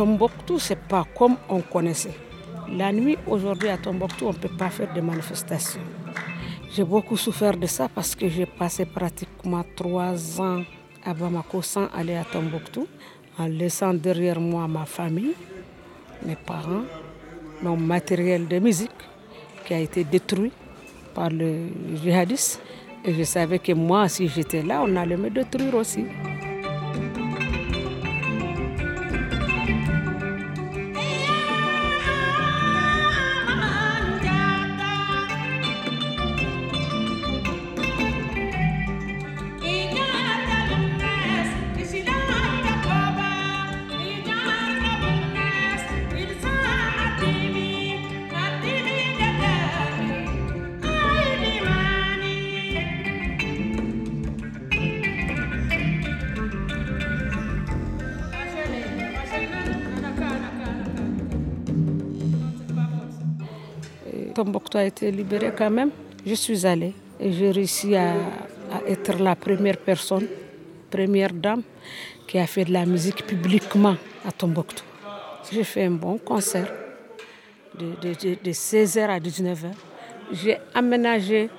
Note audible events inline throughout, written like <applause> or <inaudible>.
Tombouctou, c'est pas comme on connaissait. La nuit, aujourd'hui, à Tombouctou, on ne peut pas faire de manifestations. J'ai beaucoup souffert de ça parce que j'ai passé pratiquement trois ans à Bamako sans aller à Tombouctou, en laissant derrière moi ma famille, mes parents, mon matériel de musique qui a été détruit par le djihadiste. Et je savais que moi, si j'étais là, on allait me détruire aussi. Tombouctou a été libéré quand même. Je suis allée et j'ai réussi à, être la première personne, première dame qui a fait de la musique publiquement à Tombouctou. J'ai fait un bon concert de, de 16h à 19h. J'ai aménagé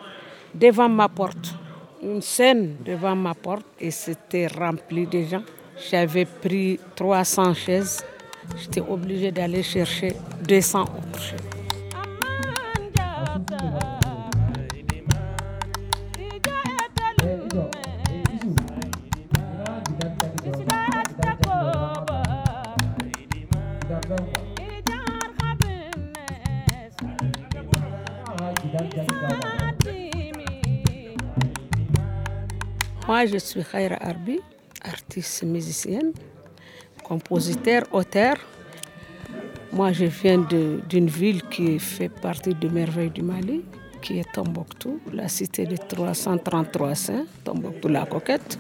devant ma porte une scène devant ma porte et c'était rempli de gens. J'avais pris 300 chaises. J'étais obligée d'aller chercher 200 autres chaises. Moi, je suis Khaira Arbi, artiste musicienne, compositeur, auteur. Moi, je viens d'une ville qui fait partie de Merveille du Mali, qui est Tombouctou, la cité de 333 saints, Tombouctou la coquette,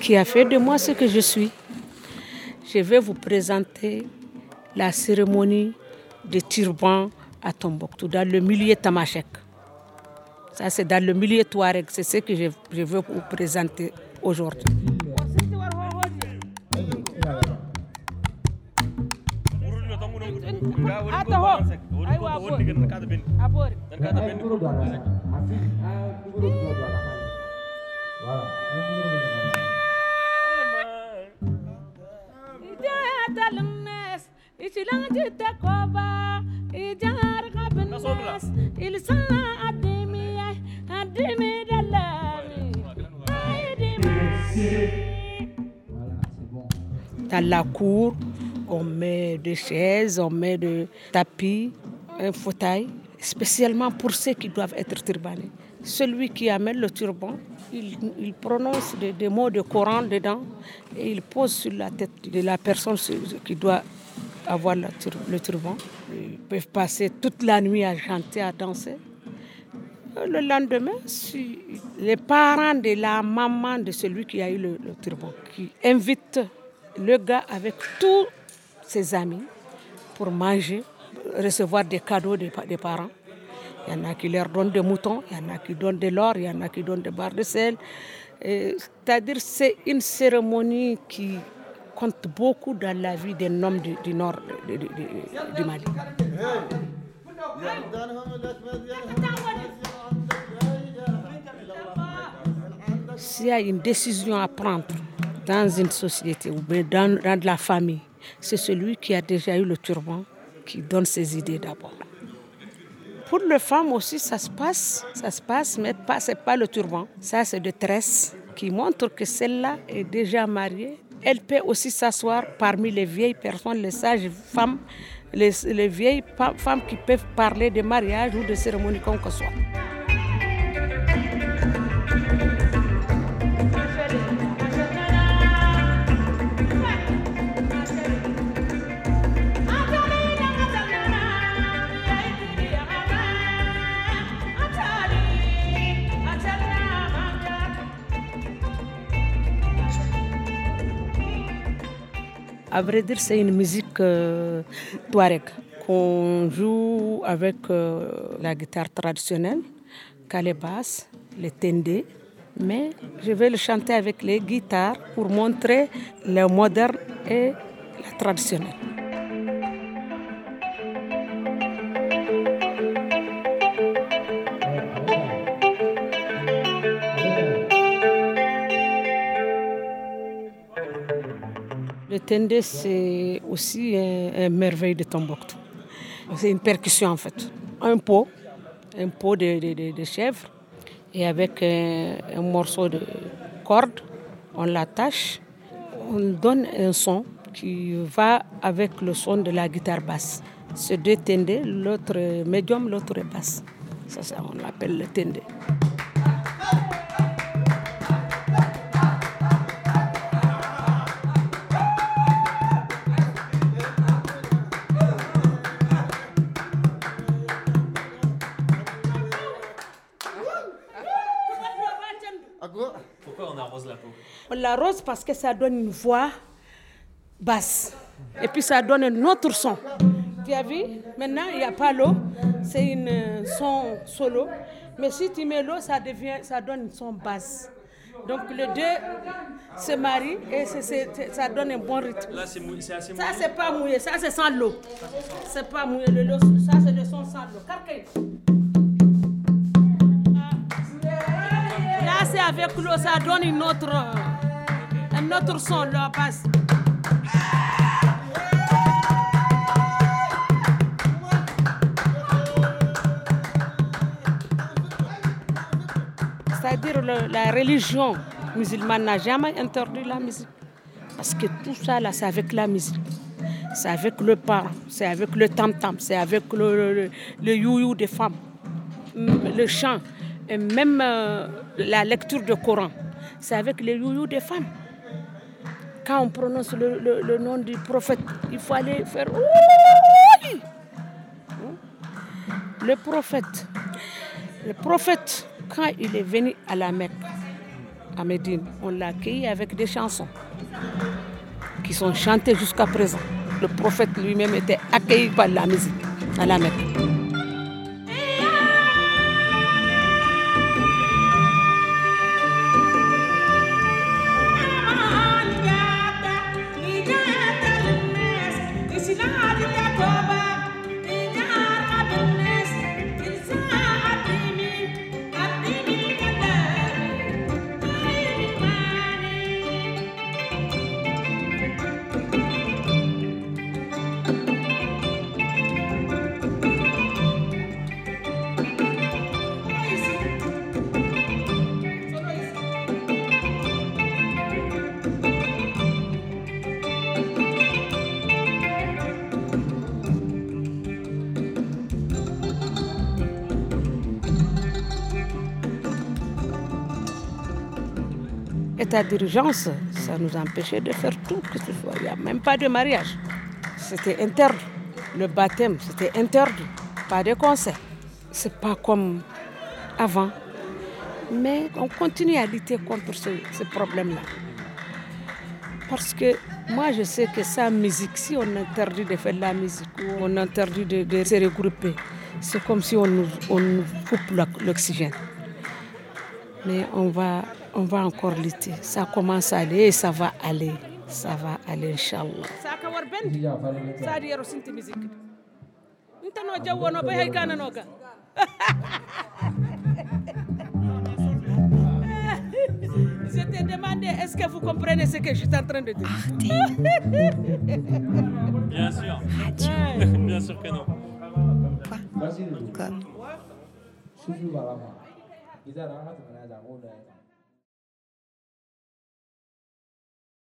qui a fait de moi ce que je suis. Je vais vous présenter la cérémonie de turban à Tombouctou, dans le milieu tamashek. Ça, c'est dans le milieu Touareg. C'est ce que je, je veux vous présenter aujourd'hui. Dans la cour, on met des chaises, on met des tapis, un fauteuil, spécialement pour ceux qui doivent être turbanés. Celui qui amène le turban, il, prononce des, mots de Coran dedans et il pose sur la tête de la personne qui doit avoir le turban. Ils peuvent passer toute la nuit à chanter, à danser. Le lendemain, les parents de la maman de celui qui a eu le, turban, qui invitent le gars avec tous ses amis pour manger, recevoir des cadeaux des, parents. Il y en a qui leur donnent des moutons, il y en a qui donnent de l'or, il y en a qui donnent des barres de sel. C'est-à-dire c'est une cérémonie qui compte beaucoup dans la vie d'un homme du, nord du Mali. S'il y a une décision à prendre dans une société ou dans, dans la famille, c'est celui qui a déjà eu le turban qui donne ses idées d'abord. Pour les femmes aussi, ça se passe, ça se passe, mais pas, c'est pas le turban. Ça, c'est de tresse qui montre que celle-là est déjà mariée. Elle peut aussi s'asseoir parmi les vieilles personnes, les sages femmes, les, les vieilles femmes qui peuvent parler de mariage ou de cérémonie comme que soit. À vrai dire, c'est une musique euh, touareg qu'on joue avec euh, la guitare traditionnelle, basse, le tendé. Mais je vais le chanter avec les guitares pour montrer le moderne et la traditionnelle. Tende, c'est aussi un, merveille de Tombouctou. C'est une percussion en fait. Un pot, un pot de, chèvre, et avec un, un, morceau de corde, on l'attache, on donne un son qui va avec le son de la guitare basse. C'est deux tendés, l'autre médium, l'autre basse. Ça, ça on l'appelle le tende. Pourquoi on arrose la peau? On l'arrose parce que ça donne une voix basse. Et puis ça donne un autre son. Tu as vu? Maintenant, il n'y a pas l'eau. C'est un son solo. Mais si tu mets l'eau, ça, devient, ça donne une son basse. Donc les deux se marient et ça donne un bon rythme. Là, c'est assez mouillé. Ça, c'est pas mouillé. Ça, c'est sans l'eau. C'est pas mouillé. Le, ça, c'est le son sans l'eau. Avec l'eau, ça donne une autre, un autre son, là, passe. C'est-à-dire la religion musulmane n'a jamais interdit la musique. Parce que tout ça, là, c'est avec la musique. C'est avec le pas, c'est avec le tam-tam, c'est avec le, le, you-you des femmes, le chant et même euh, la lecture du Coran, c'est avec les youyou des femmes. Quand on prononce le, nom du prophète, il faut aller faire Le prophète, le prophète, quand il est venu à la Mecque, à Médine, on l'a accueilli avec des chansons qui sont chantées jusqu'à présent. Le prophète lui-même était accueilli par la musique à la Mecque. État d'urgence, ça nous empêchait de faire tout que ce soit. Il n'y a même pas de mariage. C'était interdit. Le baptême, c'était interdit. Pas de concert. C'est pas comme avant. Mais on continue à lutter contre ce, problème-là. Parce que moi, je sais que sa musique, si on interdit de faire la musique ou on interdit de, se regrouper, c'est comme si on nous, on nous coupe l'oxygène. Mais on va on va encore lutter. Ça commence à aller et ça va aller. Ça va aller, Inch'Allah. Je t'ai demandé, est-ce que vous <laughs> comprenez ce que je suis en train de dire Bien sûr. Bien sûr que non. Quoi